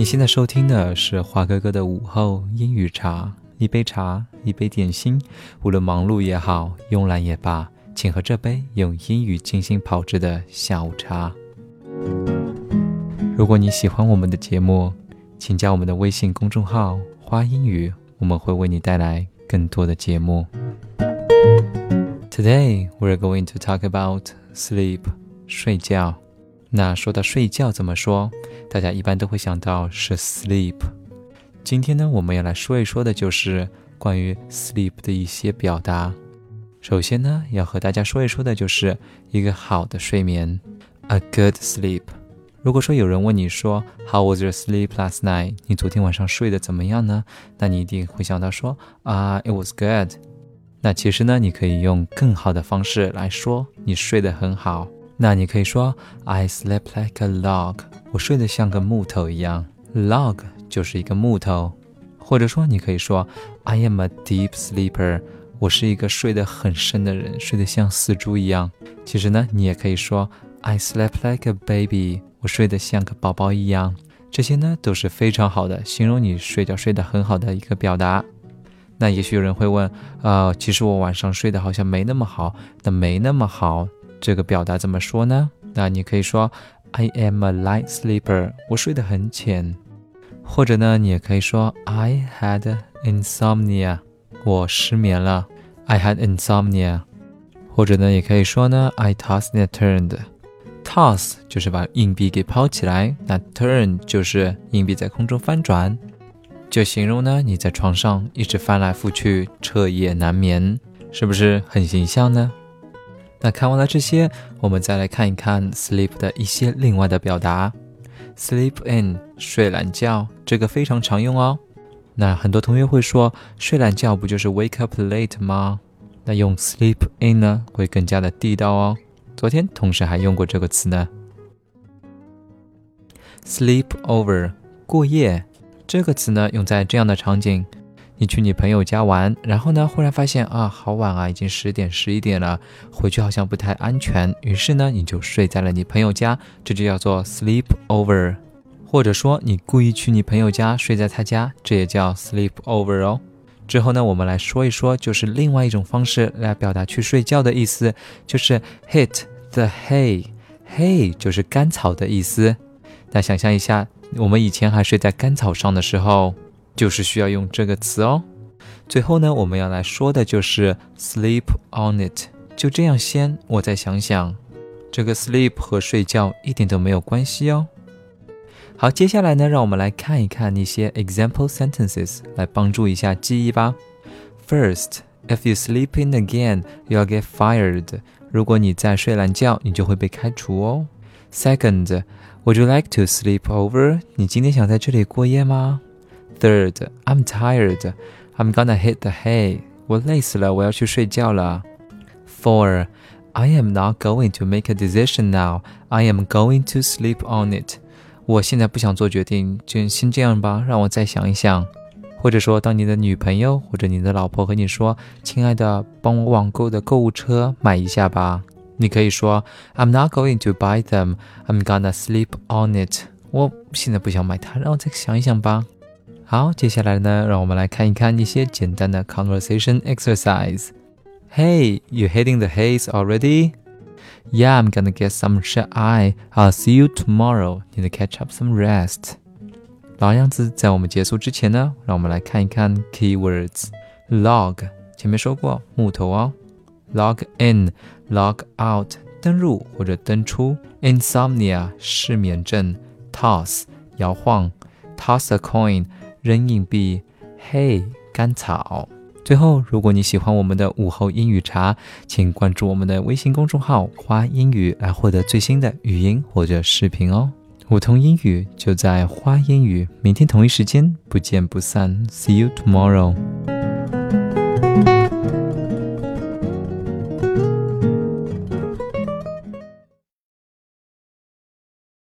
你现在收听的是华哥哥的午后英语茶，一杯茶，一杯点心，无论忙碌也好，慵懒也罢，请喝这杯用英语精心炮制的下午茶。如果你喜欢我们的节目，请加我们的微信公众号“花英语”，我们会为你带来更多的节目。Today we're going to talk about sleep，睡觉。那说到睡觉怎么说？大家一般都会想到是 sleep。今天呢，我们要来说一说的就是关于 sleep 的一些表达。首先呢，要和大家说一说的就是一个好的睡眠，a good sleep。如果说有人问你说 How was your sleep last night？你昨天晚上睡得怎么样呢？那你一定会想到说啊，it was good。那其实呢，你可以用更好的方式来说你睡得很好。那你可以说 I sleep like a log，我睡得像个木头一样。log 就是一个木头，或者说你可以说 I am a deep sleeper，我是一个睡得很深的人，睡得像死猪一样。其实呢，你也可以说 I sleep like a baby，我睡得像个宝宝一样。这些呢都是非常好的，形容你睡觉睡得很好的一个表达。那也许有人会问，呃，其实我晚上睡得好像没那么好，那没那么好。这个表达怎么说呢？那你可以说 I am a light sleeper，我睡得很浅。或者呢，你也可以说 I had insomnia，我失眠了。I had insomnia。或者呢，也可以说呢 I tossed and turned。Toss 就是把硬币给抛起来，那 turn 就是硬币在空中翻转，就形容呢你在床上一直翻来覆去，彻夜难眠，是不是很形象呢？那看完了这些，我们再来看一看 sleep 的一些另外的表达。sleep in 睡懒觉，这个非常常用哦。那很多同学会说，睡懒觉不就是 wake up late 吗？那用 sleep in 呢，会更加的地道哦。昨天同事还用过这个词呢。sleep over 过夜，这个词呢，用在这样的场景。你去你朋友家玩，然后呢，忽然发现啊，好晚啊，已经十点十一点了，回去好像不太安全，于是呢，你就睡在了你朋友家，这就叫做 sleep over，或者说你故意去你朋友家睡在他家，这也叫 sleep over 哦。之后呢，我们来说一说，就是另外一种方式来表达去睡觉的意思，就是 hit the hay，hay 就是干草的意思。那想象一下，我们以前还睡在干草上的时候。就是需要用这个词哦。最后呢，我们要来说的就是 sleep on it。就这样，先我再想想，这个 sleep 和睡觉一点都没有关系哦。好，接下来呢，让我们来看一看一些 example sentences 来帮助一下记忆吧。First, if you sleep in again, you'll get fired。如果你再睡懒觉，你就会被开除哦。Second, would you like to sleep over？你今天想在这里过夜吗 ？Third, I'm tired. I'm gonna hit the hay. 我累死了，我要去睡觉了。Four, I am not going to make a decision now. I am going to sleep on it. 我现在不想做决定，就先这样吧，让我再想一想。或者说，当你的女朋友或者你的老婆和你说：“亲爱的，帮我网购的购物车买一下吧。”你可以说：“I'm not going to buy them. I'm gonna sleep on it.” 我现在不想买它，让我再想一想吧。 好，接下来呢，让我们来看一看一些简单的 conversation exercise。Hey, you hitting the haze already? Yeah, I'm gonna get some shut eye. I'll see you tomorrow. Need to catch up some rest. 老样子，在我们结束之前呢，让我们来看一看 keywords。Log 前面说过木头哦。Log in, log out 登入或者登出。Insomnia 失眠症。Toss 摇晃。Toss a coin 扔硬币，嘿，甘草。最后，如果你喜欢我们的午后英语茶，请关注我们的微信公众号“花英语”来获得最新的语音或者视频哦。梧桐英语就在花英语，明天同一时间不见不散。See you tomorrow。